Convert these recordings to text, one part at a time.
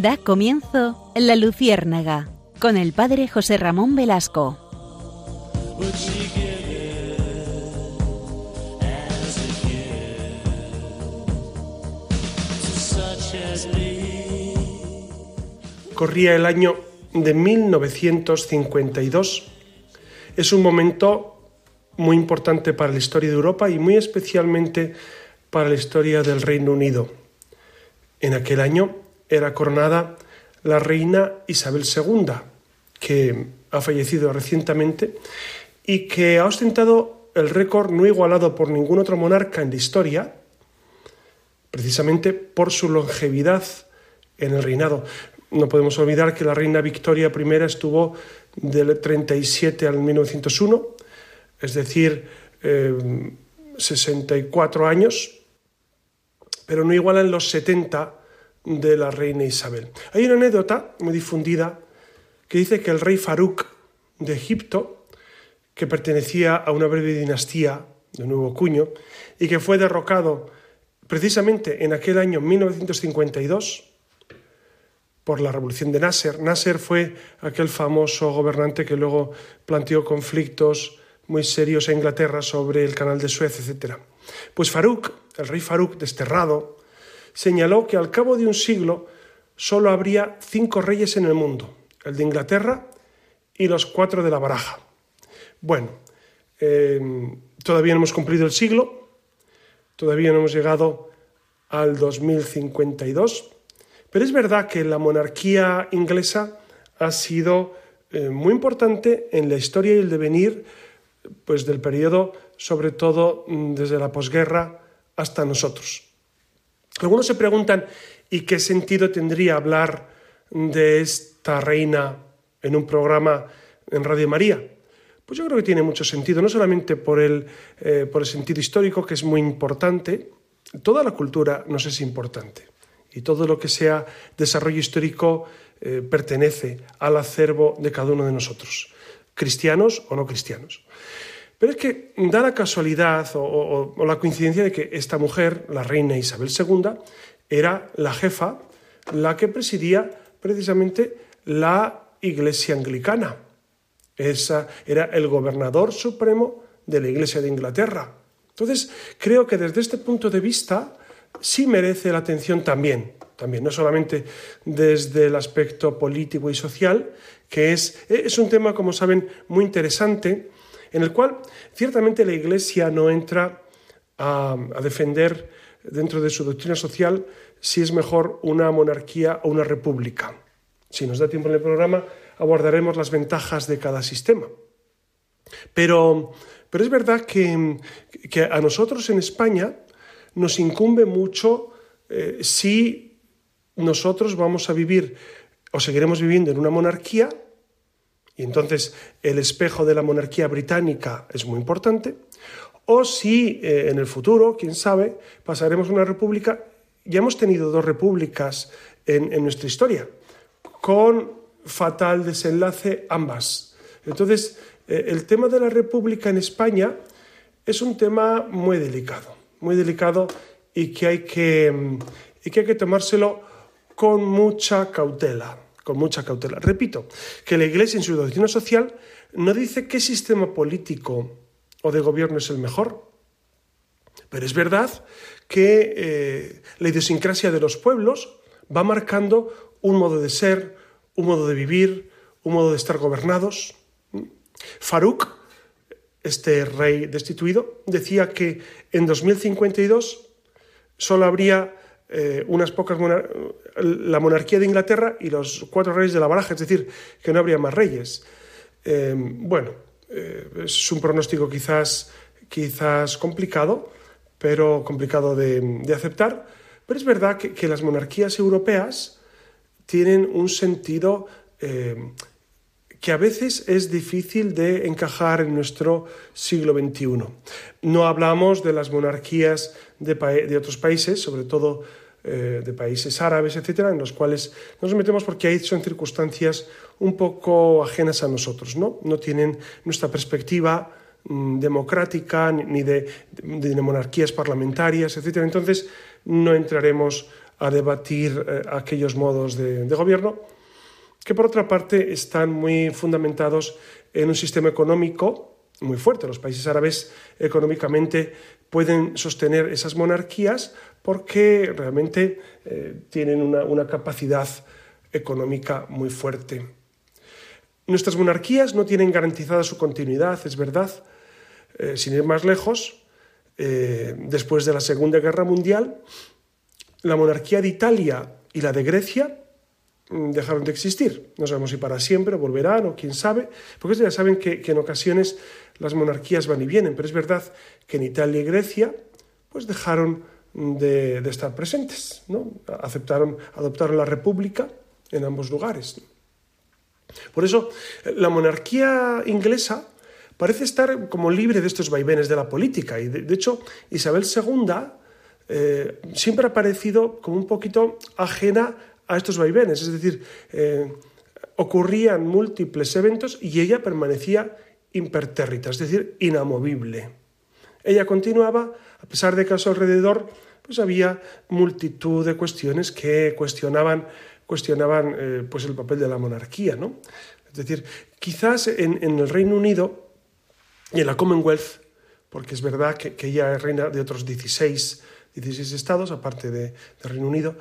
Da comienzo La Luciérnaga con el padre José Ramón Velasco. Corría el año de 1952. Es un momento muy importante para la historia de Europa y muy especialmente para la historia del Reino Unido. En aquel año era coronada la reina Isabel II, que ha fallecido recientemente y que ha ostentado el récord no igualado por ningún otro monarca en la historia, precisamente por su longevidad en el reinado. No podemos olvidar que la reina Victoria I estuvo del 37 al 1901, es decir, 64 eh, años, pero no igualan los 70 de la reina Isabel. Hay una anécdota muy difundida que dice que el rey Farouk de Egipto, que pertenecía a una breve dinastía de nuevo cuño y que fue derrocado precisamente en aquel año 1952 por la revolución de Nasser. Nasser fue aquel famoso gobernante que luego planteó conflictos muy serios en Inglaterra sobre el canal de Suez, etc. Pues Farouk, el rey Farouk desterrado, señaló que al cabo de un siglo solo habría cinco reyes en el mundo, el de Inglaterra y los cuatro de la baraja. Bueno, eh, todavía no hemos cumplido el siglo, todavía no hemos llegado al 2052, pero es verdad que la monarquía inglesa ha sido eh, muy importante en la historia y el devenir pues, del periodo, sobre todo mm, desde la posguerra hasta nosotros. Algunos se preguntan, ¿y qué sentido tendría hablar de esta reina en un programa en Radio María? Pues yo creo que tiene mucho sentido, no solamente por el, eh, por el sentido histórico, que es muy importante, toda la cultura nos es importante y todo lo que sea desarrollo histórico eh, pertenece al acervo de cada uno de nosotros, cristianos o no cristianos. Pero es que da la casualidad o, la coincidencia de que esta mujer, la reina Isabel II, era la jefa, la que presidía precisamente la Iglesia anglicana. Esa era el gobernador supremo de la Iglesia de Inglaterra. Entonces, creo que desde este punto de vista sí merece la atención también, también, no solamente desde el aspecto político y social, que es, es un tema, como saben, muy interesante, en el cual ciertamente la Iglesia no entra a, defender dentro de su doctrina social si es mejor una monarquía o una república. Si nos da tiempo en el programa, abordaremos las ventajas de cada sistema. Pero, pero es verdad que, a nosotros en España nos incumbe mucho eh, si nosotros vamos a vivir o seguiremos viviendo en una monarquía y entonces el espejo de la monarquía británica es muy importante, o si eh, en el futuro, quién sabe, pasaremos a una república, ya hemos tenido dos repúblicas en, nuestra historia, con fatal desenlace ambas. Entonces, eh, el tema de la república en España es un tema muy delicado, muy delicado y que hay que, mm, y que, hay que tomárselo con mucha cautela con mucha cautela. Repito, que la Iglesia en su doctrina social no dice qué sistema político o de gobierno es el mejor, pero es verdad que eh, la idiosincrasia de los pueblos va marcando un modo de ser, un modo de vivir, un modo de estar gobernados. Farouk, este rey destituido, decía que en 2052 solo habría eh, unas pocas la monarquía de Inglaterra y los cuatro reyes de la baraja, es decir, que no habría más reyes. Eh, bueno, eh, es un pronóstico quizás, quizás complicado, pero complicado de, aceptar, pero es verdad que, las monarquías europeas tienen un sentido que a veces es difícil de encajar en nuestro siglo XXI. No hablamos de las monarquías de, otros países, sobre todo eh, de países árabes, etcétera, en los cuales nos metemos porque ahí son circunstancias un poco ajenas a nosotros, ¿no? No tienen nuestra perspectiva mm, democrática ni de, de, monarquías parlamentarias, etcétera. Entonces no entraremos a debatir eh, aquellos modos de, gobierno, que por otra parte están muy fundamentados en un sistema económico muy fuerte. Los países árabes económicamente pueden sostener esas monarquías porque realmente eh, tienen una, capacidad económica muy fuerte. Nuestras monarquías no tienen garantizada su continuidad, es verdad. Eh, sin ir más lejos, después de la Segunda Guerra Mundial, la monarquía de Italia y la de Grecia dejaron de existir. No sabemos si para siempre volverán o quién sabe, porque ya saben que, en ocasiones las monarquías van y vienen, pero es verdad que en Italia y Grecia pues dejaron de, estar presentes, ¿no? aceptaron, adoptaron la república en ambos lugares. Por eso la monarquía inglesa parece estar como libre de estos vaivenes de la política y de hecho Isabel II eh, siempre ha parecido como un poquito ajena a estos vaivenes, es decir, eh, ocurrían múltiples eventos y ella permanecía impertérrita, es decir, inamovible. Ella continuaba, a pesar de que a su alrededor pues había multitud de cuestiones que cuestionaban, cuestionaban eh, pues el papel de la monarquía. ¿no? Es decir, quizás en, el Reino Unido y en la Commonwealth, porque es verdad que, ella es reina de otros 16 16 estados, aparte de, Reino Unido,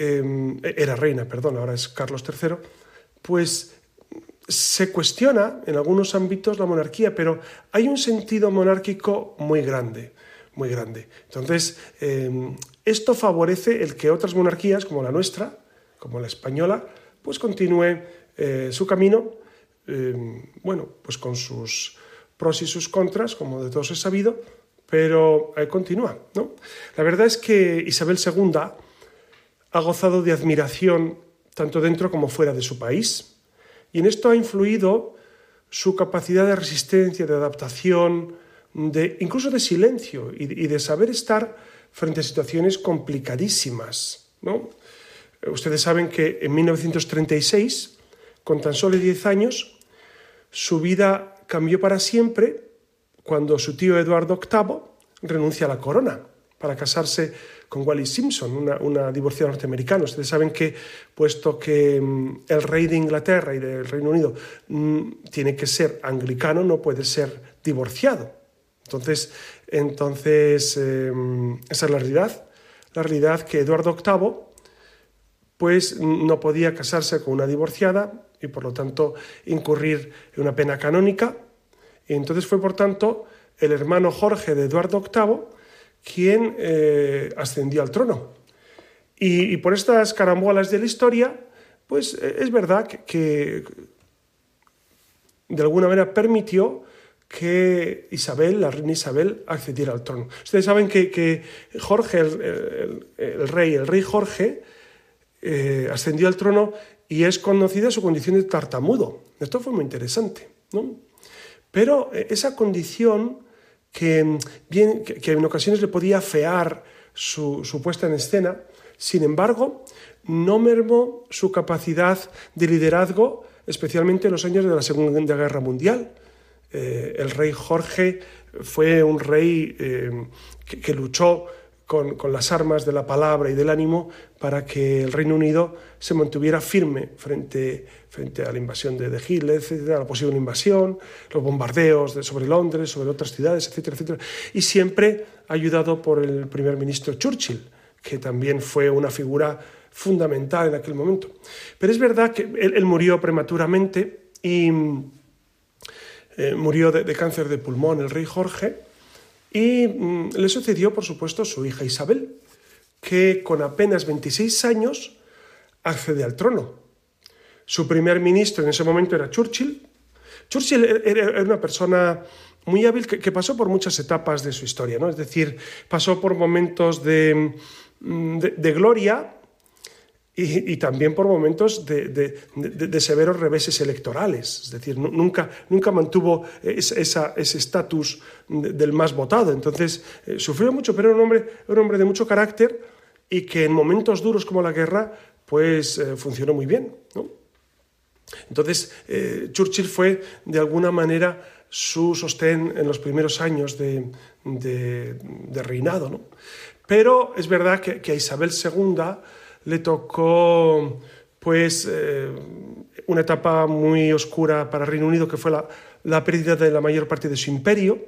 em, era reina, perdón, ahora es Carlos III, pues se cuestiona en algunos ámbitos la monarquía, pero hay un sentido monárquico muy grande, muy grande. Entonces, em, esto favorece el que otras monarquías, como la nuestra, como la española, pues continúe eh, su camino, em, bueno, pues con sus pros y sus contras, como de todos es sabido, pero eh, continúa. ¿no? La verdad es que Isabel II ha gozado de admiración tanto dentro como fuera de su país, y en esto ha influido su capacidad de resistencia, de adaptación, de, incluso de silencio y, de saber estar frente a situaciones complicadísimas. ¿no? Ustedes saben que en 1936, con tan solo 10 años, su vida cambió para siempre cuando su tío Eduardo VIII renuncia a la corona para casarse con Wallis Simpson, una, divorciada norteamericana. Ustedes saben que, puesto que mm, el rey de Inglaterra y del Reino Unido mm, tiene que ser anglicano, no puede ser divorciado. Entonces, entonces em, esa es la realidad. La realidad que Eduardo VIII pues no podía casarse con una divorciada y por lo tanto incurrir en una pena canónica y entonces fue, por tanto, el hermano Jorge de Eduardo VIII quien eh, ascendió al trono. Y, por estas carambolas de la historia, pues eh, es verdad que, de alguna manera permitió que Isabel, la reina Isabel, accediera al trono. Ustedes saben que, Jorge, el, rey, el rey Jorge, eh, ascendió al trono y es conocida su condición de tartamudo. Esto fue muy interesante, ¿no? Pero esa condición que, bien, que, en ocasiones le podía afear su, puesta en escena, sin embargo, no mermó su capacidad de liderazgo, especialmente en los años de la Segunda Guerra Mundial. Eh, el rey Jorge fue un rey eh, que, luchó con, las armas de la palabra y del ánimo para que el Reino Unido se mantuviera firme frente, frente a la invasión de, Hitler, etcétera, la posible invasión, los bombardeos sobre Londres, sobre otras ciudades, etcétera, etcétera. Y siempre ayudado por el primer ministro Churchill, que también fue una figura fundamental en aquel momento. Pero es verdad que él, murió prematuramente y eh, murió de cáncer de pulmón el rey Jorge y mm, le sucedió, por supuesto, su hija Isabel, que con apenas 26 años accede al trono. Su primer ministro en ese momento era Churchill. Churchill er, er, era una persona muy hábil que, pasó por muchas etapas de su historia, ¿no? Es decir, pasó por momentos de, mm, de gloria, y, también por momentos de, severos reveses electorales. Es decir, nunca, nunca mantuvo ese estatus del más votado. Entonces, eh, sufrió mucho, pero era un hombre, un hombre de mucho carácter y que en momentos duros como la guerra, pues eh, funcionó muy bien. Entonces, eh, Churchill fue, de alguna manera, su sostén en los primeros años de, reinado. Pero es verdad que, a Isabel II le tocó pues eh, una etapa muy oscura para Reino Unido que fue la, pérdida de la mayor parte de su imperio,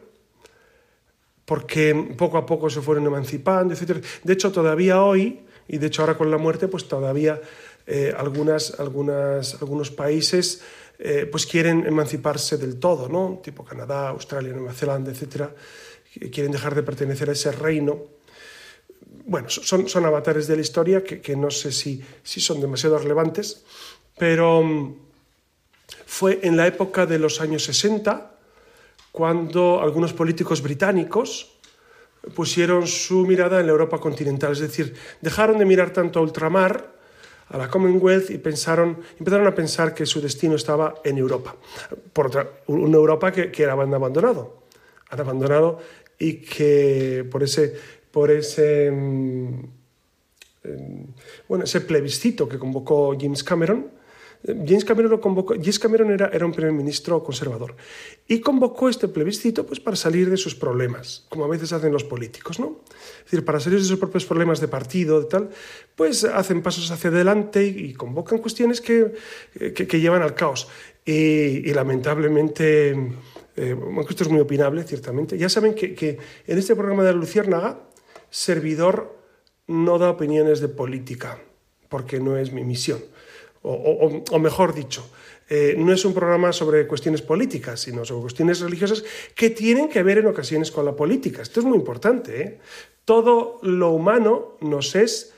porque poco a poco se fueron emancipando, etc. De hecho, todavía hoy, y de hecho ahora con la muerte, pues todavía eh, algunas, algunas, algunos países eh, pues quieren emanciparse del todo, ¿no? tipo Canadá, Australia, Nueva Zelanda, etc. Quieren dejar de pertenecer a ese reino. Bueno, son, son avatares de la historia que, que no sé si, si son demasiado relevantes, pero mm, fue en la época de los años 60 cuando algunos políticos británicos pusieron su mirada en la Europa continental, es decir, dejaron de mirar tanto a ultramar, a la Commonwealth y pensaron, empezaron a pensar que su destino estaba en Europa. Por otra, una Europa que, que era abandonado, han abandonado y que por ese, por ese, mm, bueno, ese plebiscito que convocó James Cameron, James Cameron, lo convocó, James Cameron era, era, un primer ministro conservador y convocó este plebiscito pues, para salir de sus problemas, como a veces hacen los políticos, ¿no? Es decir, para salir de sus propios problemas de partido, de tal, pues hacen pasos hacia adelante y, convocan cuestiones que, que, llevan al caos. Y, y lamentablemente, eh, esto es muy opinable, ciertamente, ya saben que, que en este programa de la Luciérnaga, servidor no da opiniones de política, porque no es mi misión o, mejor dicho, eh, no es un programa sobre cuestiones políticas, sino sobre cuestiones religiosas que tienen que ver en ocasiones con la política. Esto es muy importante. ¿eh? Todo lo humano nos es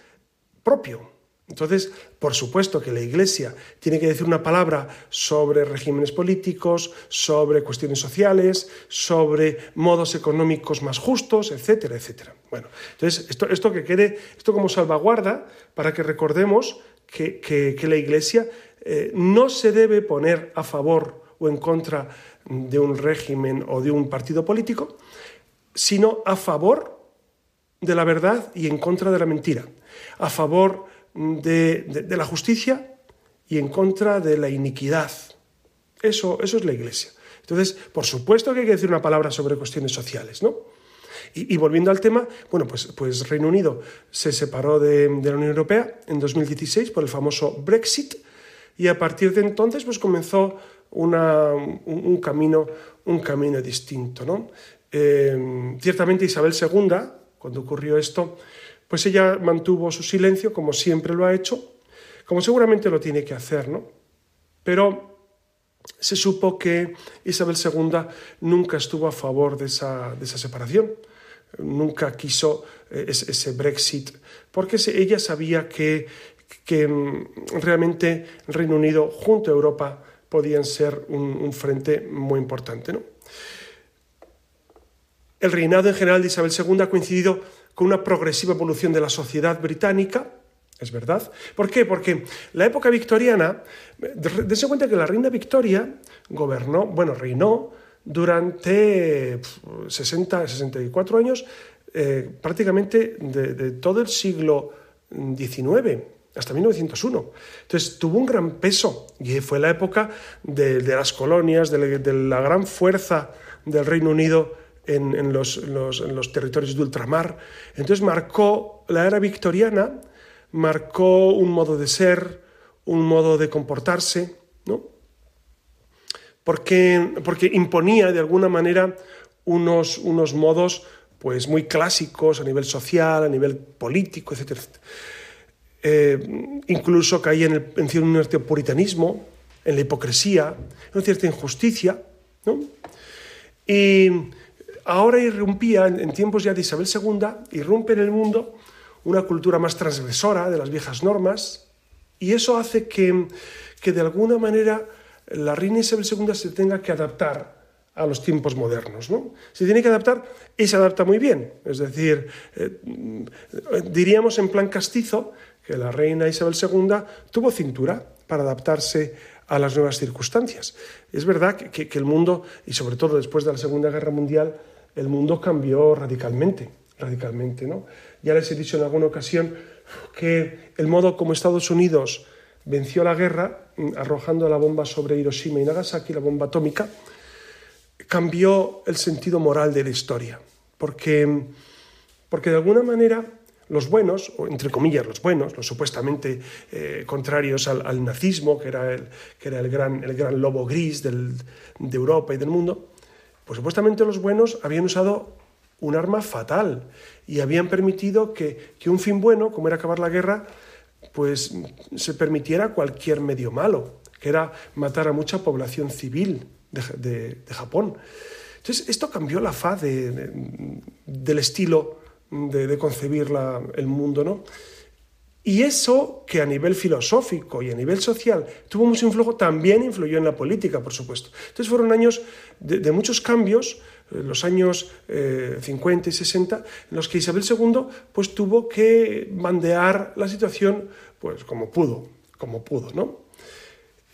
propio. Entonces, por supuesto que la Iglesia tiene que decir una palabra sobre regímenes políticos, sobre cuestiones sociales, sobre modos económicos más justos, etcétera, etcétera. Bueno, entonces esto, esto que quede, esto como salvaguarda para que recordemos que, la Iglesia eh, no se debe poner a favor o en contra de un régimen o de un partido político, sino a favor de la verdad y en contra de la mentira, a favor de, la justicia y en contra de la iniquidad. Eso, eso es la Iglesia. Entonces, por supuesto que hay que decir una palabra sobre cuestiones sociales, ¿no? Y, volviendo al tema, bueno, pues, pues Reino Unido se separó de, la Unión Europea en 2016 por el famoso Brexit y a partir de entonces pues comenzó un, camino, un camino distinto. ¿no? Eh, ciertamente Isabel II, cuando ocurrió esto, pues ella mantuvo su silencio como siempre lo ha hecho, como seguramente lo tiene que hacer, ¿no? Pero se supo que Isabel II nunca estuvo a favor de esa, de esa separación nunca quiso eh, ese Brexit, porque ella sabía que, mm, realmente el Reino Unido junto a Europa podían ser un, frente muy importante. El reinado en general de Isabel II ha coincidido con una progresiva evolución de la sociedad británica, es verdad. ¿Por qué? Porque la época victoriana, dense cuenta que la reina Victoria gobernó, bueno, reinó durante 60, 64 años, eh, prácticamente de, todo el siglo XIX hasta 1901. Entonces tuvo un gran peso y fue la época de, las colonias, de, la gran fuerza del Reino Unido en, los, en, los, territorios de ultramar. Entonces marcó la era victoriana, marcó un modo de ser, un modo de comportarse, ¿no? porque, porque imponía de alguna manera unos, unos modos pues, muy clásicos a nivel social, a nivel político, etc. Eh, incluso caía en, el, en cierto puritanismo, en la hipocresía, en una cierta injusticia. ¿no? Y ahora irrumpía, en tiempos ya de Isabel II, irrumpe en el mundo una cultura más transgresora de las viejas normas, y eso hace que, que de alguna manera la reina Isabel II se tenga que adaptar a los tiempos modernos. ¿no? Se tiene que adaptar y se adapta muy bien. Es decir, eh, diríamos en plan castizo que la reina Isabel II tuvo cintura para adaptarse a las nuevas circunstancias. Es verdad que, que, el mundo, y sobre todo después de la Segunda Guerra Mundial, el mundo cambió radicalmente, radicalmente. ¿no? Ya les he dicho en alguna ocasión que el modo como Estados Unidos venció la guerra mm, arrojando la bomba sobre Hiroshima y Nagasaki, la bomba atómica, cambió el sentido moral de la historia, porque, porque de alguna manera los buenos, o entre comillas los buenos, los supuestamente eh, contrarios al, nazismo, que era, el, que era el, gran, el gran lobo gris de Europa y del mundo, pues supuestamente los buenos habían usado un arma fatal y habían permitido que, un fin bueno, como era acabar la guerra, pues se permitiera cualquier medio malo, que era matar a mucha población civil de, Japón. Entonces, esto cambió la faz del estilo de, concebir el mundo, ¿no? Y eso, que a nivel filosófico y a nivel social tuvo mucho influjo, también influyó en la política, por supuesto. Entonces fueron años de, muchos cambios, eh, los años 50 eh, y 60, en los que Isabel II pues, tuvo que bandear la situación pues, como pudo, como pudo, ¿no?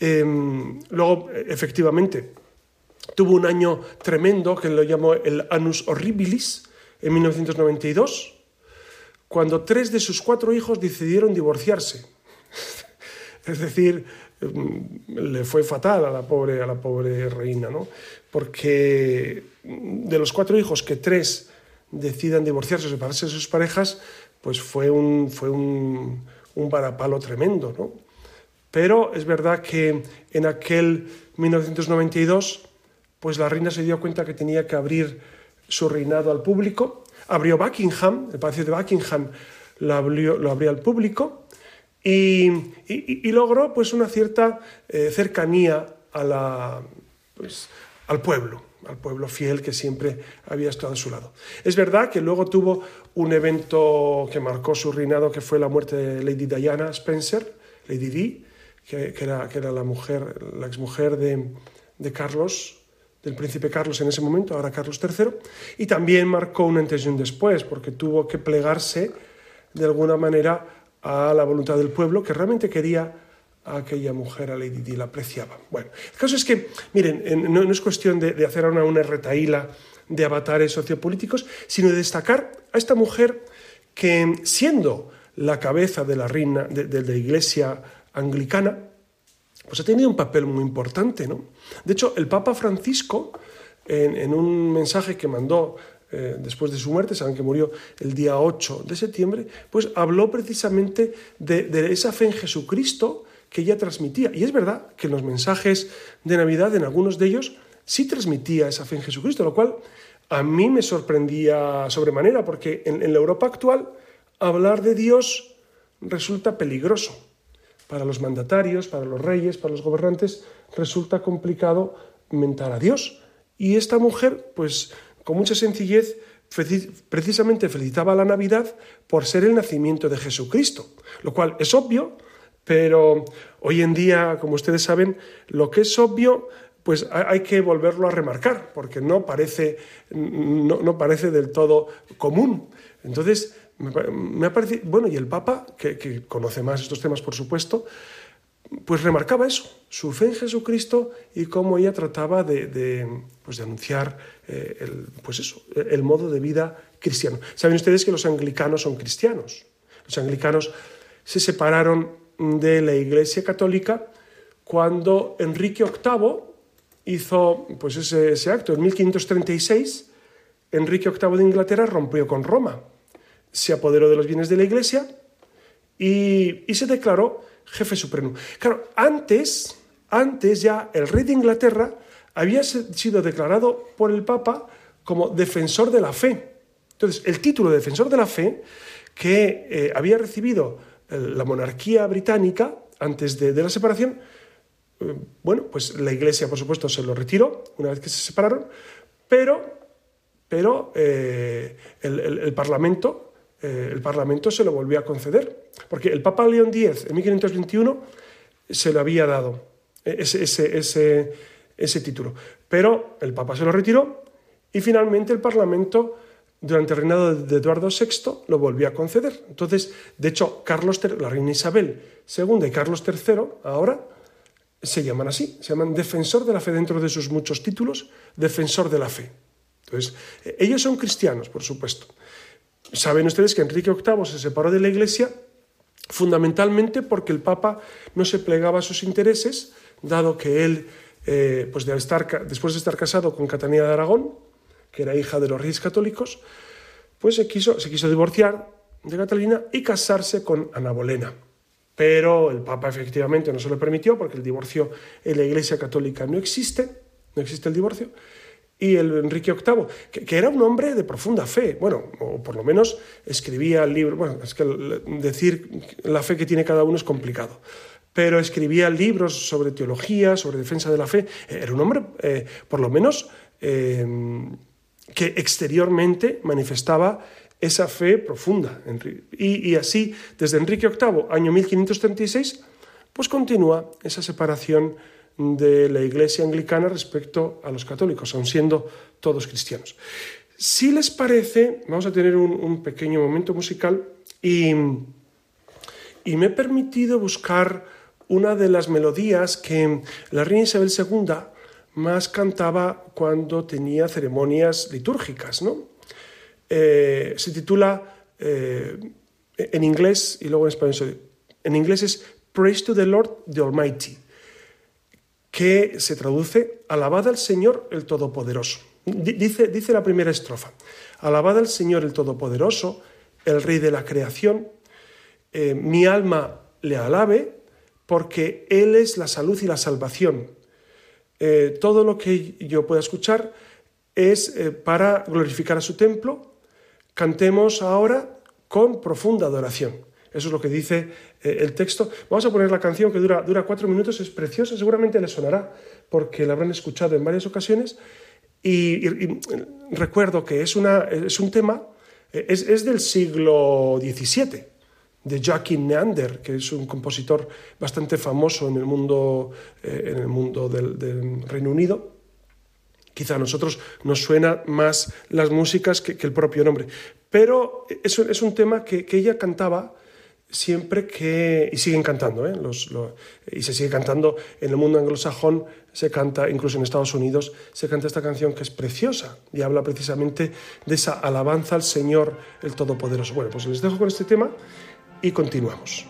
Em, luego, efectivamente, tuvo un año tremendo que lo llamó el Anus Horribilis, en 1992, cuando tres de sus cuatro hijos decidieron divorciarse. es decir, mm, le fue fatal a la pobre, a la pobre reina, ¿no? Porque de los cuatro hijos que tres decidan divorciarse o separarse de sus parejas, pues fue un, fue un, un varapalo tremendo, ¿no? Pero es verdad que en aquel 1992, pues la reina se dio cuenta que tenía que abrir su reinado al público, abrió Buckingham, el Palacio de Buckingham lo abrió, lo abrió al público y, logró pues una cierta eh, cercanía a la, pues, al pueblo, al pueblo fiel que siempre había estado a su lado. Es verdad que luego tuvo un evento que marcó su reinado, que fue la muerte de Lady Diana Spencer, Lady Di, que, era, que era, la mujer, la exmujer de, de Carlos del príncipe Carlos en ese momento, ahora Carlos III, y también marcó un antes y un después, porque tuvo que plegarse de alguna manera a la voluntad del pueblo, que realmente quería a aquella mujer, a Lady Di, la apreciaba. Bueno, el caso es que, miren, no, es cuestión de, hacer una, una retaíla de avatares sociopolíticos, sino de destacar a esta mujer que, siendo la cabeza de la reina de la iglesia anglicana, pues ha tenido un papel muy importante. ¿no? De hecho, el Papa Francisco, en, un mensaje que mandó eh, después de su muerte, saben que murió el día 8 de septiembre, pues habló precisamente de, esa fe en Jesucristo que ella transmitía. Y es verdad que en los mensajes de Navidad, en algunos de ellos, sí transmitía esa fe en Jesucristo, lo cual a mí me sorprendía sobremanera, porque en la Europa actual hablar de Dios resulta peligroso para los mandatarios, para los reyes, para los gobernantes, resulta complicado mentar a Dios. Y esta mujer, pues con mucha sencillez, precisamente felicitaba la Navidad por ser el nacimiento de Jesucristo, lo cual es obvio, pero hoy en día, como ustedes saben, lo que es obvio pues hay que volverlo a remarcar, porque no parece, no, no parece del todo común. Entonces, me, bueno, y el Papa, que, conoce más estos temas, por supuesto, pues remarcaba eso, su fe en Jesucristo y cómo ella trataba de, pues de anunciar eh, el, pues eso, el modo de vida cristiano. Saben ustedes que los anglicanos son cristianos. Los anglicanos se separaron de la Iglesia Católica cuando Enrique VIII hizo pues ese, ese acto. En 1536, Enrique VIII de Inglaterra rompió con Roma se apoderó de los bienes de la iglesia y, se declaró jefe supremo. Claro, antes, antes ya el rey de Inglaterra había sido declarado por el Papa como defensor de la fe. Entonces, el título de defensor de la fe que eh, había recibido eh, la monarquía británica antes de, la separación, eh, bueno, pues la iglesia, por supuesto, se lo retiró una vez que se separaron, pero, pero el Parlamento eh, el Parlamento se lo volvió a conceder, porque el Papa León X en 1521 se lo había dado eh, ese, ese, ese, título, pero el Papa se lo retiró y finalmente el Parlamento durante el reinado de Eduardo VI lo volvió a conceder. Entonces, de hecho, Carlos la reina Isabel II y Carlos III ahora se llaman así, se llaman defensor de la fe dentro de sus muchos títulos, defensor de la fe. Entonces, eh, ellos son cristianos, por supuesto. Saben ustedes que Enrique VIII se separó de la Iglesia fundamentalmente porque el Papa no se plegaba a sus intereses, dado que él, eh, pues estar, después de estar casado con Catalina de Aragón, que era hija de los reyes católicos, pues se quiso, se quiso divorciar de Catalina y casarse con Ana Bolena. Pero el Papa efectivamente no se lo permitió porque el divorcio en la Iglesia Católica no existe, no existe el divorcio. Y el Enrique VIII, que, era un hombre de profunda fe, bueno, o por lo menos escribía libros, bueno, es que decir la fe que tiene cada uno es complicado, pero escribía libros sobre teología, sobre defensa de la fe. Era un hombre, eh, por lo menos, eh, que exteriormente manifestaba esa fe profunda. Y, así, desde Enrique VIII, año 1536, pues continúa esa separación de la Iglesia anglicana respecto a los católicos, aun siendo todos cristianos. Si les parece, vamos a tener un, pequeño momento musical y, y, me he permitido buscar una de las melodías que la reina Isabel II más cantaba cuando tenía ceremonias litúrgicas, ¿no? Eh, se titula eh, en inglés y luego en español. En inglés es Praise to the Lord the Almighty, que se traduce Alabad al Señor el Todopoderoso. Dice, dice la primera estrofa, Alabad al Señor el Todopoderoso, el Rey de la creación, eh, mi alma le alabe, porque Él es la salud y la salvación. todo lo que yo pueda escuchar es para glorificar a su templo Cantemos ahora con profunda adoración. Eso es lo que dice eh, el texto. Vamos a poner la canción que dura, dura cuatro minutos, es preciosa, seguramente les sonará porque la habrán escuchado en varias ocasiones. Y, recuerdo que es, una, es un tema, eh, es, del siglo XVII, de Joachim Neander, que es un compositor bastante famoso en el mundo, eh, en el mundo del Reino Unido. Quizá a nosotros nos suena más las músicas que, el propio nombre. Pero es, es un tema que, ella cantaba siempre que... y siguen cantando, ¿eh? y se sigue cantando en el mundo anglosajón, se canta, incluso en Estados Unidos, se canta esta canción que es preciosa y habla precisamente de esa alabanza al Señor el Todopoderoso. Bueno, pues les dejo con este tema y continuamos.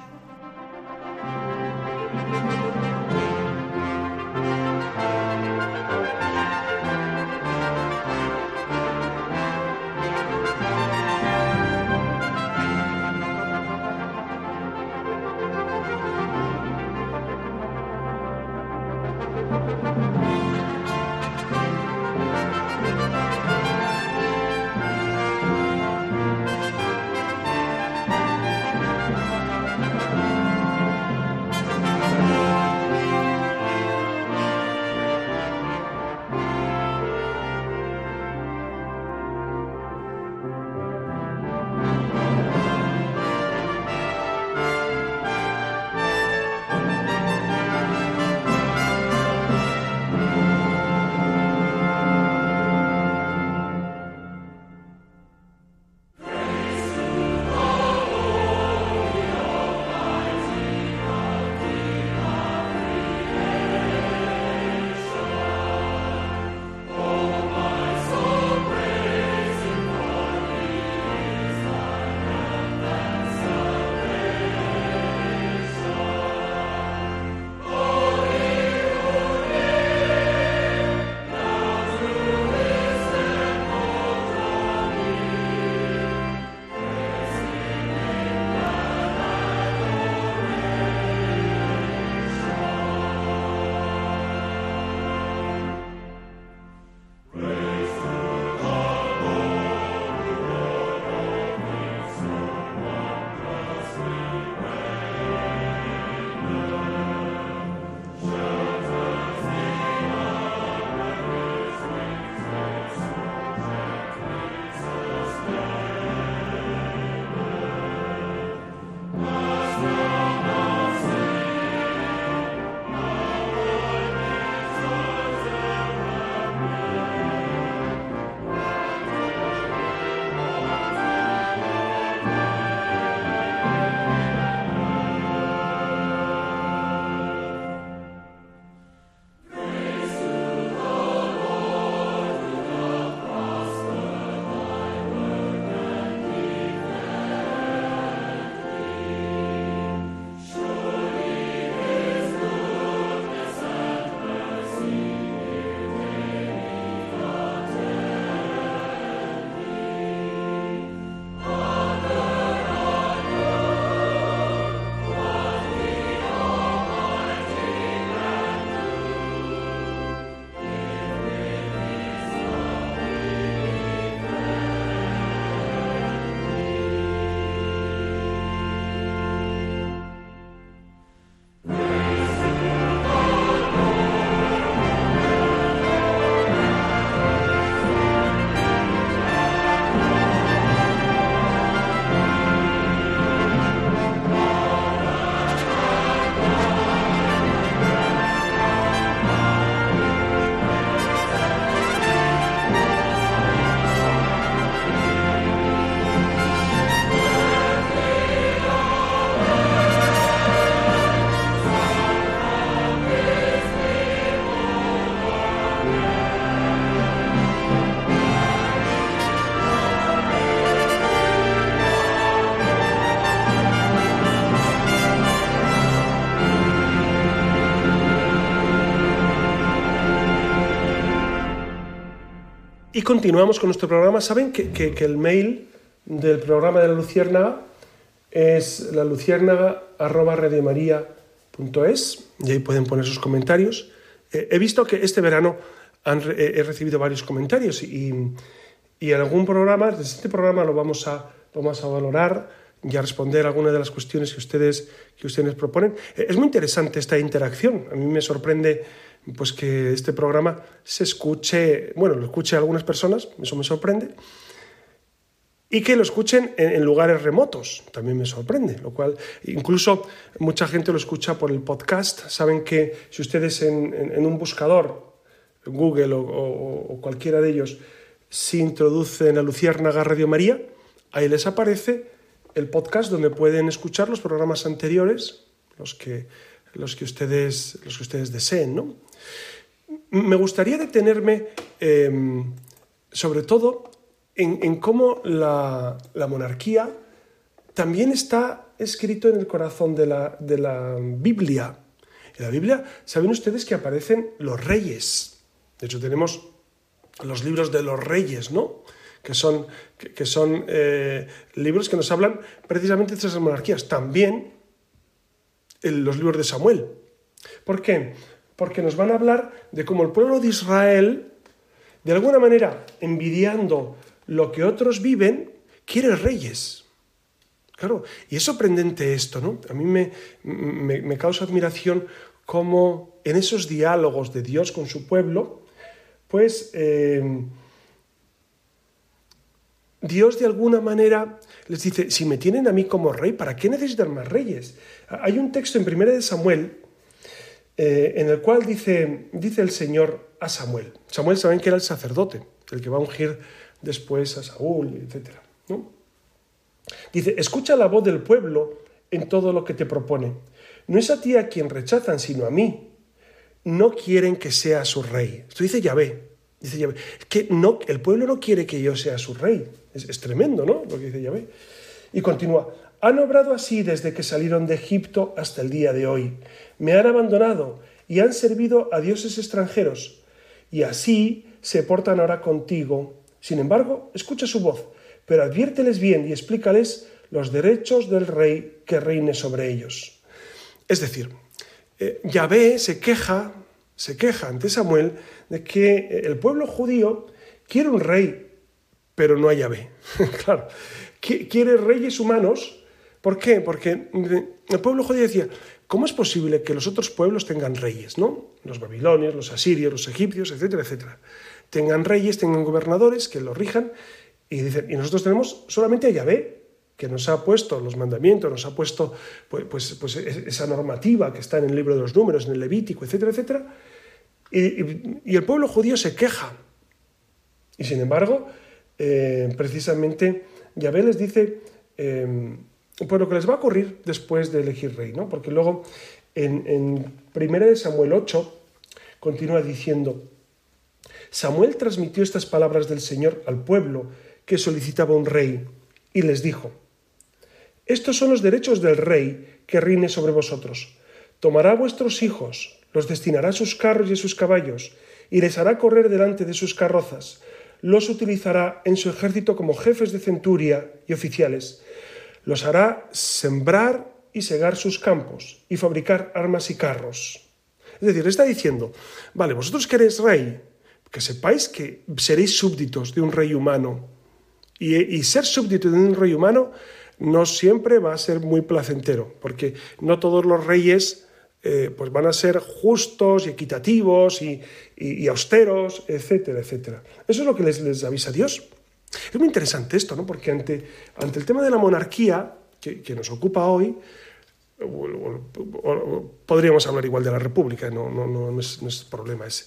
Continuamos con nuestro programa. Saben que, que, que el mail del programa de la Luciérnaga es la luciérnaga.radiomaría.es y ahí pueden poner sus comentarios. Eh, he visto que este verano han, eh, he recibido varios comentarios y, y, en algún programa, desde este programa lo vamos a, vamos a valorar y a responder algunas de las cuestiones que ustedes, que ustedes proponen. Eh, es muy interesante esta interacción. A mí me sorprende pues, que este programa se escuche, bueno, lo escuche algunas personas, eso me sorprende, y que lo escuchen en, lugares remotos, también me sorprende, lo cual incluso mucha gente lo escucha por el podcast. Saben que si ustedes en, un buscador, Google o, cualquiera de ellos, si introducen a Luciérnaga Radio María, ahí les aparece el podcast donde pueden escuchar los programas anteriores, los que, los que, ustedes, los que ustedes deseen. ¿no? Me gustaría detenerme eh, sobre todo en, cómo la, monarquía también está escrito en el corazón de la, de la Biblia. En la Biblia, saben ustedes que aparecen los reyes. De hecho, tenemos los libros de los reyes, ¿no? Que son, que, son eh, libros que nos hablan precisamente de esas monarquías. También los libros de Samuel. ¿Por qué? Porque nos van a hablar de cómo el pueblo de Israel, de alguna manera, envidiando lo que otros viven, quiere reyes. Claro, y es sorprendente esto, ¿no? A mí me, me, causa admiración cómo en esos diálogos de Dios con su pueblo, pues eh, Dios de alguna manera les dice, si me tienen a mí como rey, ¿para qué necesitan más reyes? Hay un texto en 1 de Samuel eh, en el cual dice, dice el Señor a Samuel. Samuel saben que era el sacerdote, el que va a ungir después a Saúl, etc. ¿no? Dice, escucha la voz del pueblo en todo lo que te propone. No es a ti a quien rechazan, sino a mí. No quieren que sea su rey. Esto dice Yahvé. Dice Yahvé. Que no, el pueblo no quiere que yo sea su rey. Es, es tremendo, ¿no? Lo que dice Yahvé. Y continúa. Han obrado así desde que salieron de Egipto hasta el día de hoy. Me han abandonado y han servido a dioses extranjeros. Y así se portan ahora contigo sin embargo, escucha su voz, pero adviérteles bien y explícales los derechos del rey que reine sobre ellos. Es decir, eh, Yahvé se queja, se queja ante Samuel de que eh, el pueblo judío quiere un rey, pero no hay Yahvé. claro, quiere reyes humanos. ¿Por qué? Porque el pueblo judío decía, ¿cómo es posible que los otros pueblos tengan reyes? ¿no? Los babilonios, los asirios, los egipcios, etcétera, etcétera tengan reyes, tengan gobernadores que los rijan. Y dicen, y nosotros tenemos solamente a Yahvé, que nos ha puesto los mandamientos, nos ha puesto pues, pues, pues esa normativa que está en el libro de los números, en el Levítico, etcétera, etcétera. Y, el pueblo judío se queja. Y sin embargo, eh, precisamente Yahvé les dice eh, lo que les va a ocurrir después de elegir rey, ¿no? Porque luego en, en 1 Samuel 8 continúa diciendo, Samuel transmitió estas palabras del Señor al pueblo que solicitaba un rey y les dijo, Estos son los derechos del rey que reine sobre vosotros. Tomará vuestros hijos, los destinará a sus carros y a sus caballos, y les hará correr delante de sus carrozas. Los utilizará en su ejército como jefes de centuria y oficiales. Los hará sembrar y segar sus campos y fabricar armas y carros. Es decir, está diciendo, vale, vosotros queréis rey, que sepáis que seréis súbditos de un rey humano. Y, ser súbdito de un rey humano no siempre va a ser muy placentero, porque no todos los reyes eh, pues van a ser justos y equitativos y, austeros, etcétera, etcétera. Eso es lo que les, avisa Dios. Es muy interesante esto, ¿no? porque ante, ante el tema de la monarquía que, nos ocupa hoy, podríamos hablar igual de la República, no, no, no, no es, no problema ese.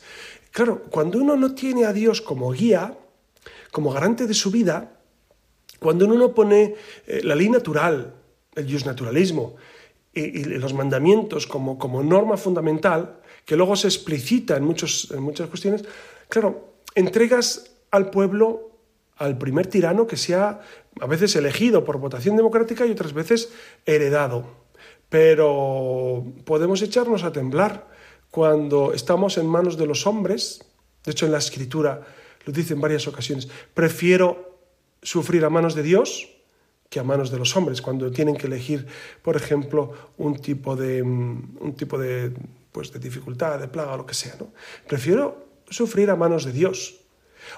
Claro, cuando uno no tiene a Dios como guía, como garante de su vida, cuando uno no pone eh, la ley natural, el naturalismo y, los mandamientos como, como, norma fundamental, que luego se explicita en, muchos, en muchas cuestiones, claro, entregas al pueblo al primer tirano que sea a veces elegido por votación democrática y otras veces heredado. Pero podemos echarnos a temblar cuando estamos en manos de los hombres, de hecho en la escritura lo dice en varias ocasiones, prefiero sufrir a manos de Dios que a manos de los hombres, cuando tienen que elegir, por ejemplo, un tipo de, mm, un tipo de, pues, de dificultad, de plaga o lo que sea. ¿no? Prefiero sufrir a manos de Dios.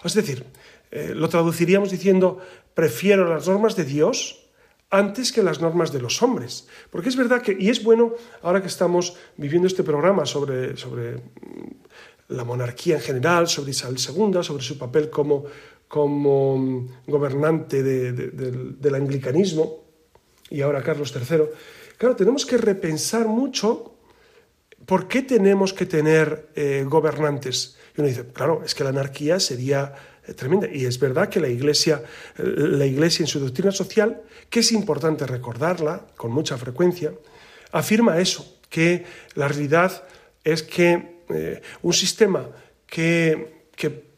Es decir, eh, lo traduciríamos diciendo, prefiero las normas de Dios antes que las normas de los hombres. Porque es verdad que, y es bueno, ahora que estamos viviendo este programa sobre, sobre mm, la monarquía en general, sobre Isabel II, sobre su papel como, como gobernante del anglicanismo y ahora Carlos III, claro, tenemos que repensar mucho por qué tenemos que tener eh, gobernantes. Y uno dice, claro, es que la anarquía sería eh, tremenda. Y es verdad que la iglesia, eh, la iglesia en su doctrina social, que es importante recordarla con mucha frecuencia, afirma eso, que la realidad es que un sistema que, que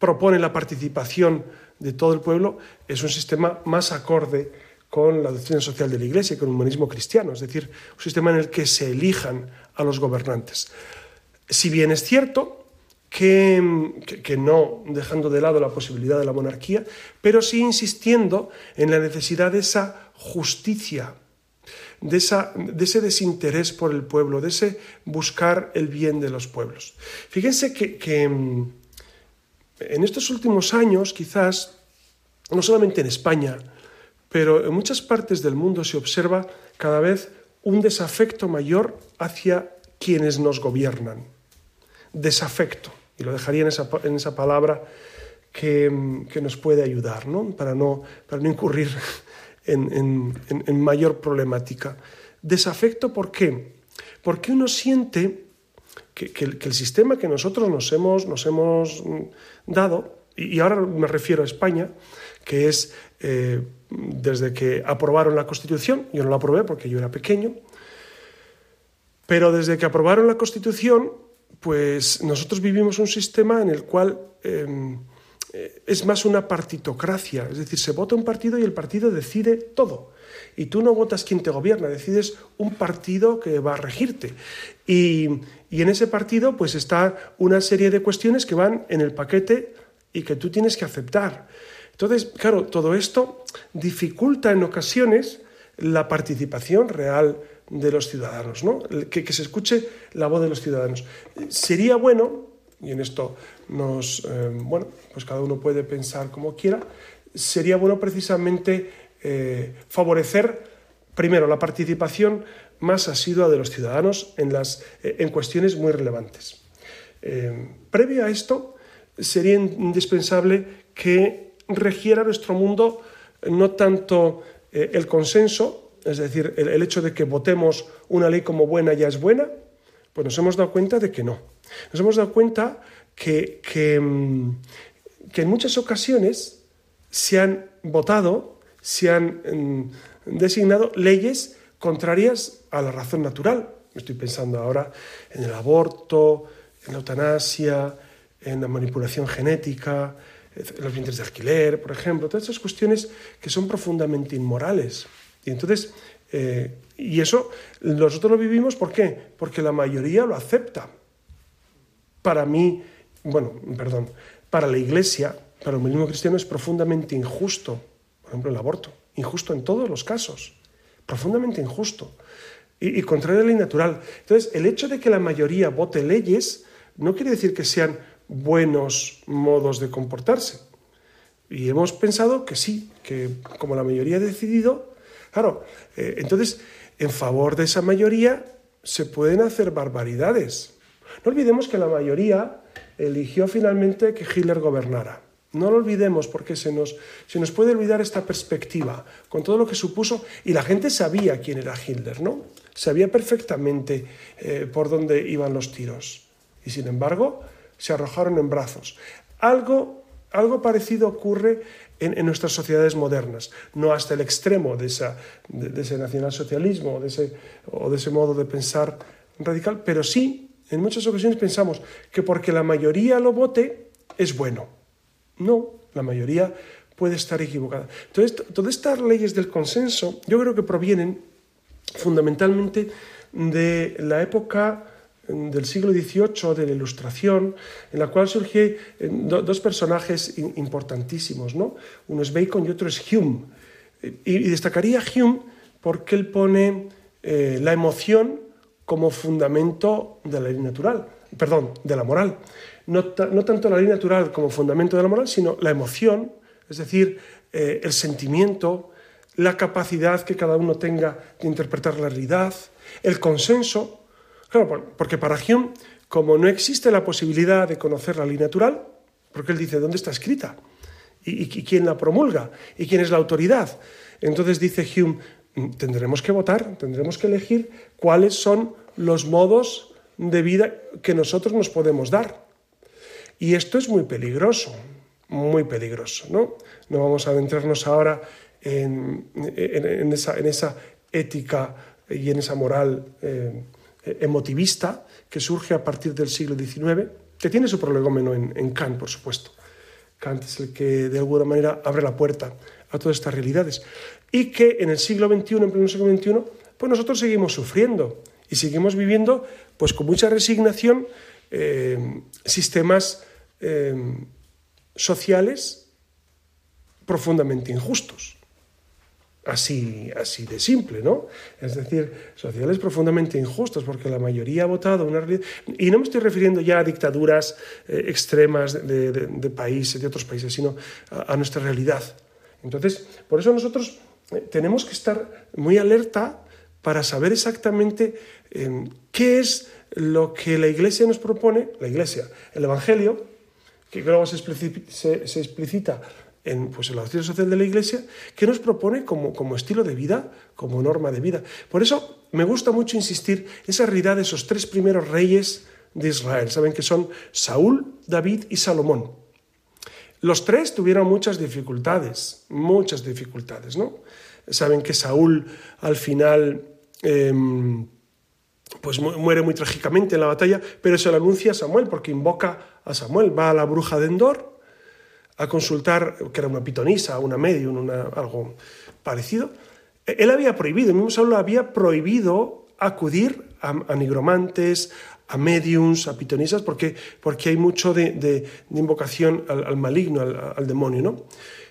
propone la participación de todo el pueblo es un sistema más acorde con la doctrina social de la Iglesia y con el humanismo cristiano, es decir, un sistema en el que se elijan a los gobernantes. Si bien es cierto que, no dejando de lado la posibilidad de la monarquía, pero sí insistiendo en la necesidad de esa justicia, de, esa, de ese desinterés por el pueblo, de ese buscar el bien de los pueblos. Fíjense que en estos últimos años, quizás, no solamente en España, pero en muchas partes del mundo se observa cada vez un desafecto mayor hacia quienes nos gobiernan. Desafecto, y lo dejaría en esa, palabra que, nos puede ayudar, ¿no? Para, no, para no incurrir en, mayor problemática. Desafecto, ¿por qué? Porque uno siente que, el, sistema que nosotros nos hemos, nos hemos dado, y, ahora me refiero a España, que es eh, desde que aprobaron la Constitución, yo no la aprobé porque yo era pequeño, pero desde que aprobaron la Constitución, pues nosotros vivimos un sistema en el cual em, eh, es más una partitocracia, es decir, se vota un partido y el partido decide todo. Y tú no votas quien te gobierna, decides un partido que va a regirte. Y, y en ese partido pues está una serie de cuestiones que van en el paquete y que tú tienes que aceptar. Entonces, claro, todo esto dificulta en ocasiones la participación real de los ciudadanos, ¿no? que, se escuche la voz de los ciudadanos. Sería bueno, y en esto nos, eh, bueno, pues cada uno puede pensar como quiera, sería bueno precisamente eh, favorecer primero la participación más asidua de los ciudadanos en, las, eh, en cuestiones muy relevantes. previo a esto, sería indispensable que regiera nuestro mundo no tanto el consenso, es decir, el, hecho de que votemos una ley como buena ya es buena, pues nos hemos dado cuenta de que no. Nos hemos dado cuenta que, que, mm, que en muchas ocasiones se han votado, se han mm, designado leyes contrarias a la razón natural. Estoy pensando ahora en el aborto, en la eutanasia, en la manipulación genética, en los vientres de alquiler, por ejemplo, todas esas cuestiones que son profundamente inmorales. Y entonces, eh, y eso nosotros lo vivimos, ¿por qué? Porque la mayoría lo acepta. Para mí, bueno, perdón, para la Iglesia, para el humanismo cristiano es profundamente injusto, por ejemplo, el aborto, injusto en todos los casos, profundamente injusto y, y contrario a la ley natural. Entonces, el hecho de que la mayoría vote leyes no quiere decir que sean buenos modos de comportarse. Y hemos pensado que sí, que como la mayoría ha decidido, claro, eh, entonces en favor de esa mayoría se pueden hacer barbaridades. No olvidemos que la mayoría eligió finalmente que Hitler gobernara. No lo olvidemos porque se nos, se nos puede olvidar esta perspectiva con todo lo que supuso y la gente sabía quién era Hitler, ¿no? Sabía perfectamente eh, por dónde iban los tiros. Y sin embargo, se arrojaron en brazos. Algo, algo parecido ocurre en, nuestras sociedades modernas, no hasta el extremo de, esa, de, ese nacionalsocialismo de ese, o de ese modo de pensar radical, pero sí, en muchas ocasiones pensamos que porque la mayoría lo vote es bueno. No, la mayoría puede estar equivocada. Entonces, todas estas leyes del consenso yo creo que provienen fundamentalmente de la época del siglo XVIII, de la Ilustración, en la cual surgen dos personajes importantísimos, ¿no? Uno es Bacon y otro es Hume. Y, destacaría Hume porque él pone eh, la emoción como fundamento de la ley natural, perdón, de la moral. No, tanto la ley natural como fundamento de la moral, sino la emoción, es decir, eh, el sentimiento, la capacidad que cada uno tenga de interpretar la realidad, el consenso. Claro, porque para Hume, como no existe la posibilidad de conocer la ley natural, porque él dice, ¿dónde está escrita? ¿Y, quién la promulga? ¿Y quién es la autoridad? Entonces dice Hume, mm, tendremos que votar, tendremos que elegir cuáles son los modos de vida que nosotros nos podemos dar. Y esto es muy peligroso, muy peligroso. No, no vamos a adentrarnos ahora en, esa, ética y en esa moral eh, emotivista que surge a partir del siglo XIX, que tiene su prolegómeno en, Kant, por supuesto. Kant es el que de alguna manera abre la puerta a todas estas realidades. Y que en el siglo XXI, en pleno siglo XXI, pues nosotros seguimos sufriendo y seguimos viviendo pues con mucha resignación eh, sistemas eh, sociales profundamente injustos. Así, así de simple, ¿no? Es decir, sociales profundamente injustos, porque la mayoría ha votado una realidad. Y no me estoy refiriendo ya a dictaduras eh, extremas de, países, de otros países, sino a, nuestra realidad. Entonces, por eso nosotros eh, tenemos que estar muy alerta para saber exactamente qué es lo que la Iglesia nos propone, la Iglesia, el Evangelio, que luego se, explicita en, pues, en la doctrina social de la Iglesia, que nos propone como, como estilo de vida, como norma de vida. Por eso me gusta mucho insistir en esa realidad de esos tres primeros reyes de Israel. Saben que son Saúl, David y Salomón. Los tres tuvieron muchas dificultades, muchas dificultades, ¿no? Saben que Saúl al final em, pues muere muy trágicamente en la batalla, pero se lo anuncia a Samuel porque invoca a Samuel, va a la bruja de Endor a consultar, que era una pitonisa, una medium, una, algo parecido. Él había prohibido, el mismo Saúl había prohibido acudir a, nigromantes, a mediums, a pitonisas, porque, porque hay mucho de, invocación al, maligno, al, demonio. ¿no?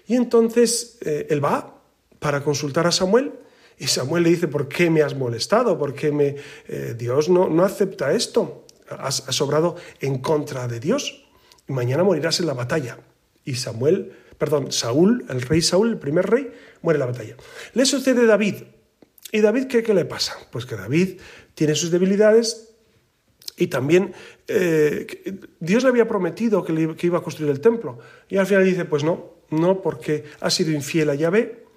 Y entonces eh, él va para consultar a Samuel y Samuel le dice, ¿por qué me has molestado? ¿Por qué me... Eh, Dios no, no acepta esto? Has, has obrado en contra de Dios. Y mañana morirás en la batalla. Y Samuel, perdón, Saúl, el rey Saúl, el primer rey, muere en la batalla. Le sucede David. ¿Y David qué, qué le pasa? Pues que David tiene sus debilidades, y también eh, Dios le había prometido que, que, iba a construir el templo. Y al final dice, pues no, no, porque ha sido infiel a Yahvé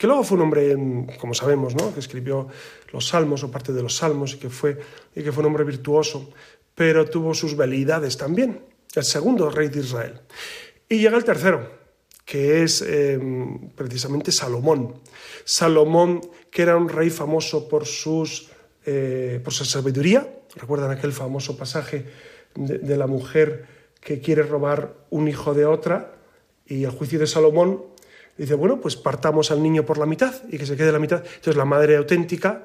que luego fue un hombre, como sabemos, ¿no? que escribió los salmos o parte de los salmos y que, fue, y que fue un hombre virtuoso, pero tuvo sus velidades también, el segundo rey de Israel. Y llega el tercero, que es em, precisamente Salomón. Salomón, que era un rey famoso por, sus, eh, por su sabiduría, recuerdan aquel famoso pasaje de, de la mujer que quiere robar un hijo de otra, y el juicio de Salomón dice, bueno, pues partamos al niño por la mitad y que se quede la mitad. Entonces la madre auténtica,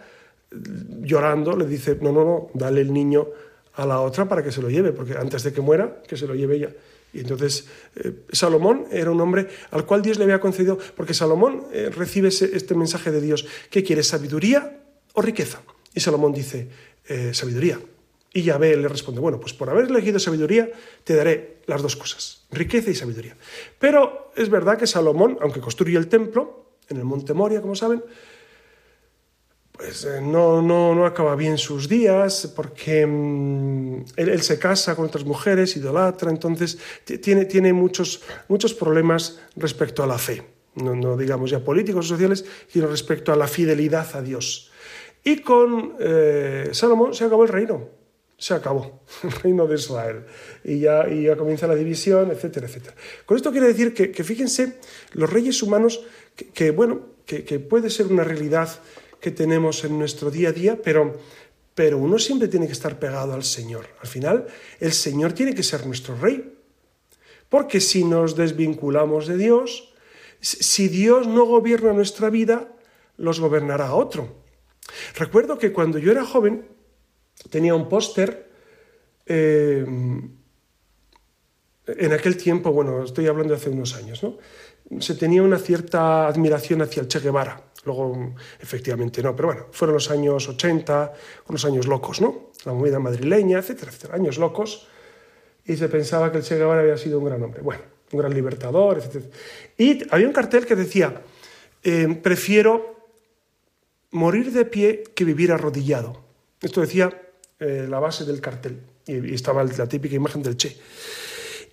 llorando, le dice, no, no, no, dale el niño a la otra para que se lo lleve, porque antes de que muera, que se lo lleve ella. Y entonces eh, Salomón era un hombre al cual Dios le había concedido, porque Salomón eh, recibe este mensaje de Dios, ¿qué quiere, sabiduría o riqueza? Y Salomón dice, eh, sabiduría. Y Yahvé le responde, bueno, pues por haber elegido sabiduría, te daré las dos cosas, riqueza y sabiduría. Pero es verdad que Salomón, aunque construye el templo, en el monte Moria, como saben, pues eh, no, no, no acaba bien sus días porque mm, él, se casa con otras mujeres, idolatra, entonces tiene, tiene muchos, muchos problemas respecto a la fe. No, digamos ya políticos o sociales, sino respecto a la fidelidad a Dios. Y con eh, Salomón se acabó el reino se acabó el reino de Israel y ya, y ya comienza la división, etcétera, etcétera. Con esto quiere decir que, fíjense, los reyes humanos, que, bueno, que, puede ser una realidad que tenemos en nuestro día a día, pero, pero uno siempre tiene que estar pegado al Señor. Al final, el Señor tiene que ser nuestro rey. Porque si nos desvinculamos de Dios, si Dios no gobierna nuestra vida, los gobernará otro. Recuerdo que cuando yo era joven, tenía un póster eh, en aquel tiempo, bueno, estoy hablando de hace unos años, ¿no? se tenía una cierta admiración hacia el Che Guevara. Luego, efectivamente, no, pero bueno, fueron los años 80, unos años locos, ¿no? La movida madrileña, etcétera, etcétera, años locos. Y se pensaba que el Che Guevara había sido un gran hombre, bueno, un gran libertador, etcétera. Y había un cartel que decía, eh, prefiero morir de pie que vivir arrodillado. Esto decía eh, la base del cartel, y, y estaba la típica imagen del Che.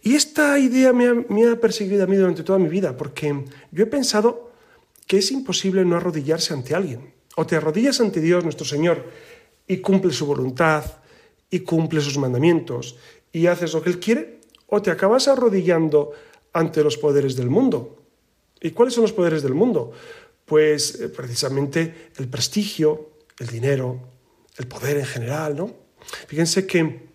Y esta idea me ha, perseguido a mí durante toda mi vida, porque yo he pensado que es imposible no arrodillarse ante alguien. O te arrodillas ante Dios, nuestro Señor, y cumple su voluntad, y cumple sus mandamientos, y haces lo que Él quiere, o te acabas arrodillando ante los poderes del mundo. ¿Y cuáles son los poderes del mundo? Pues eh, precisamente el prestigio, el dinero, el poder en general, ¿no? Fíjense que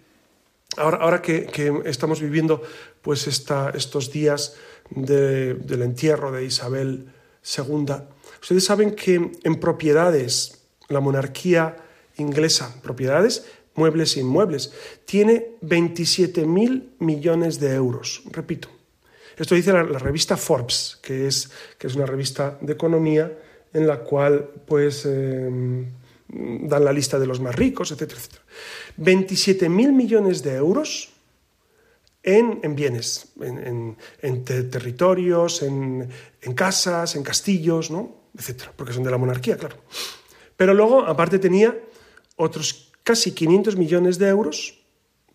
Ahora, que, estamos viviendo pues estos días del entierro de Isabel II, ustedes saben que en propiedades, la monarquía inglesa, propiedades, muebles e inmuebles, tiene 27.000 millones de euros. Repito, esto dice la, revista Forbes, que es, que es, una revista de economía en la cual pues, em, dan la lista de los más ricos, etcétera, etcétera. 27.000 millones de euros en, bienes, en, territorios, en, casas, en castillos, ¿no? etcétera, porque son de la monarquía, claro. Pero luego, aparte, tenía otros casi 500 millones de euros,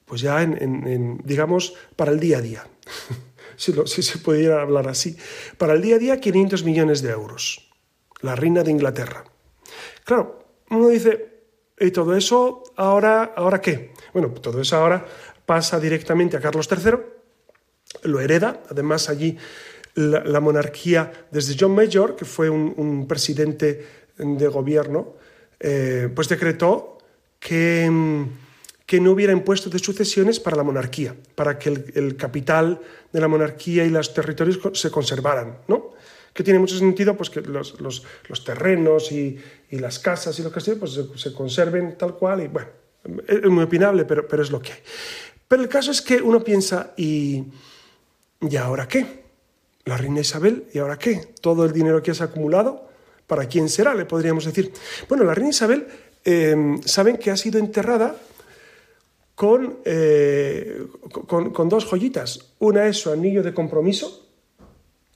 pues ya en, digamos, para el día a día. si, si se pudiera hablar así. Para el día a día, 500 millones de euros. La reina de Inglaterra. Claro, uno dice, ¿Y todo eso ahora, ahora qué? Bueno, todo eso ahora pasa directamente a Carlos III, lo hereda, además allí la, monarquía desde John Major, que fue un, presidente de gobierno, eh, pues decretó que, que, no hubiera impuestos de sucesiones para la monarquía, para que el, el capital de la monarquía y los territorios se conservaran, ¿no? Que tiene mucho sentido pues, que los, terrenos y, las casas y los castillos pues, se, conserven tal cual y bueno, es muy opinable, pero, pero es lo que hay. Pero el caso es que uno piensa, ¿y, ¿y ahora qué? La reina Isabel, ¿y ahora qué? Todo el dinero que has acumulado, ¿para quién será? Le podríamos decir. Bueno, la reina Isabel, eh, saben que ha sido enterrada con, eh, con, con, dos joyitas. Una es su anillo de compromiso,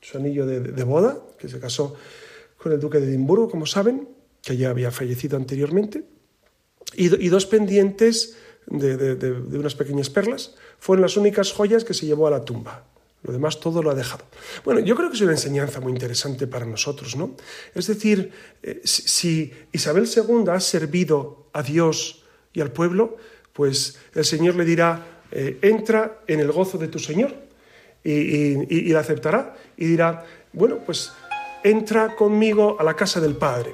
su anillo de, boda, que se casó con el duque de Edimburgo, como saben, que ya había fallecido anteriormente, y, dos pendientes de, unas pequeñas perlas, fueron las únicas joyas que se llevó a la tumba. Lo demás todo lo ha dejado. Bueno, yo creo que es una enseñanza muy interesante para nosotros, ¿no? Es decir, eh, si Isabel II ha servido a Dios y al pueblo, pues el Señor le dirá, eh, entra en el gozo de tu Señor y, la aceptará y dirá, bueno, pues entra conmigo a la casa del Padre.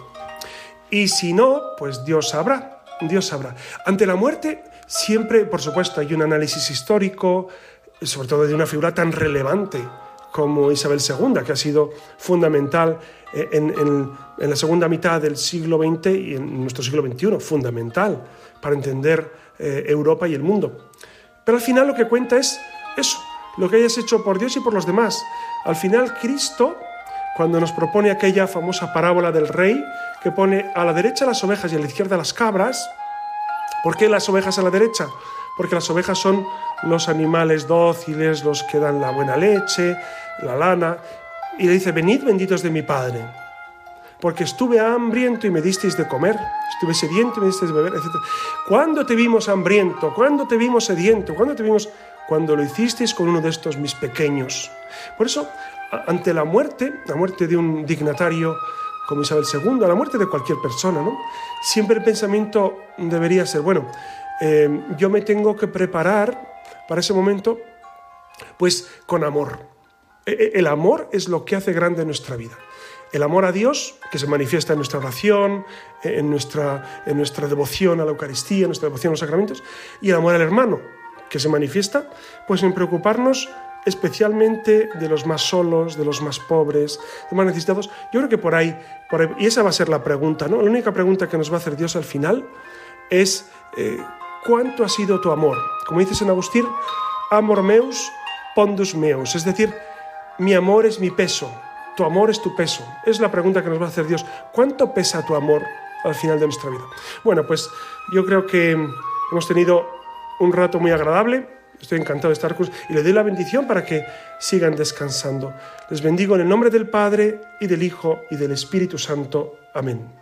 Y si no, pues Dios sabrá, Dios sabrá. Ante la muerte siempre, por supuesto, hay un análisis histórico, sobre todo de una figura tan relevante como Isabel II, que ha sido fundamental eh, en, la segunda mitad del siglo XX y en nuestro siglo XXI, fundamental para entender eh, Europa y el mundo. Pero al final lo que cuenta es eso, lo que hayas hecho por Dios y por los demás. Al final, Cristo, cuando nos propone aquella famosa parábola del rey, que pone a la derecha las ovejas y a la izquierda las cabras, ¿por qué las ovejas a la derecha? Porque las ovejas son los animales dóciles, los que dan la buena leche, la lana, y le dice, venid benditos de mi Padre, porque estuve hambriento y me disteis de comer, estuve sediento y me disteis de beber, etc. ¿Cuándo te vimos hambriento? ¿Cuándo te vimos sediento? ¿Cuándo te vimos cuando lo hicisteis con uno de estos mis pequeños. Por eso, ante la muerte, la muerte de un dignatario como Isabel II, la muerte de cualquier persona, ¿no? siempre el pensamiento debería ser, bueno, eh, yo me tengo que preparar para ese momento, pues con amor. E, e, el amor es lo que hace grande nuestra vida. El amor a Dios, que se manifiesta en nuestra oración, en nuestra, en nuestra devoción a la Eucaristía, en nuestra devoción a los sacramentos, y el amor al hermano, que se manifiesta pues en preocuparnos especialmente de los más solos, de los más pobres, de los más necesitados. Yo creo que por ahí, y esa va a ser la pregunta, ¿no? La única pregunta que nos va a hacer Dios al final es, eh, cuánto ha sido tu amor. Como dice San Agustín, amor meus, pondus meus, es decir, mi amor es mi peso, tu amor es tu peso. Es la pregunta que nos va a hacer Dios. ¿Cuánto pesa tu amor al final de nuestra vida? Bueno, pues yo creo que hemos tenido un rato muy agradable. Estoy encantado de estar con y le doy la bendición para que sigan descansando. Les bendigo en el nombre del Padre y del Hijo y del Espíritu Santo. Amén.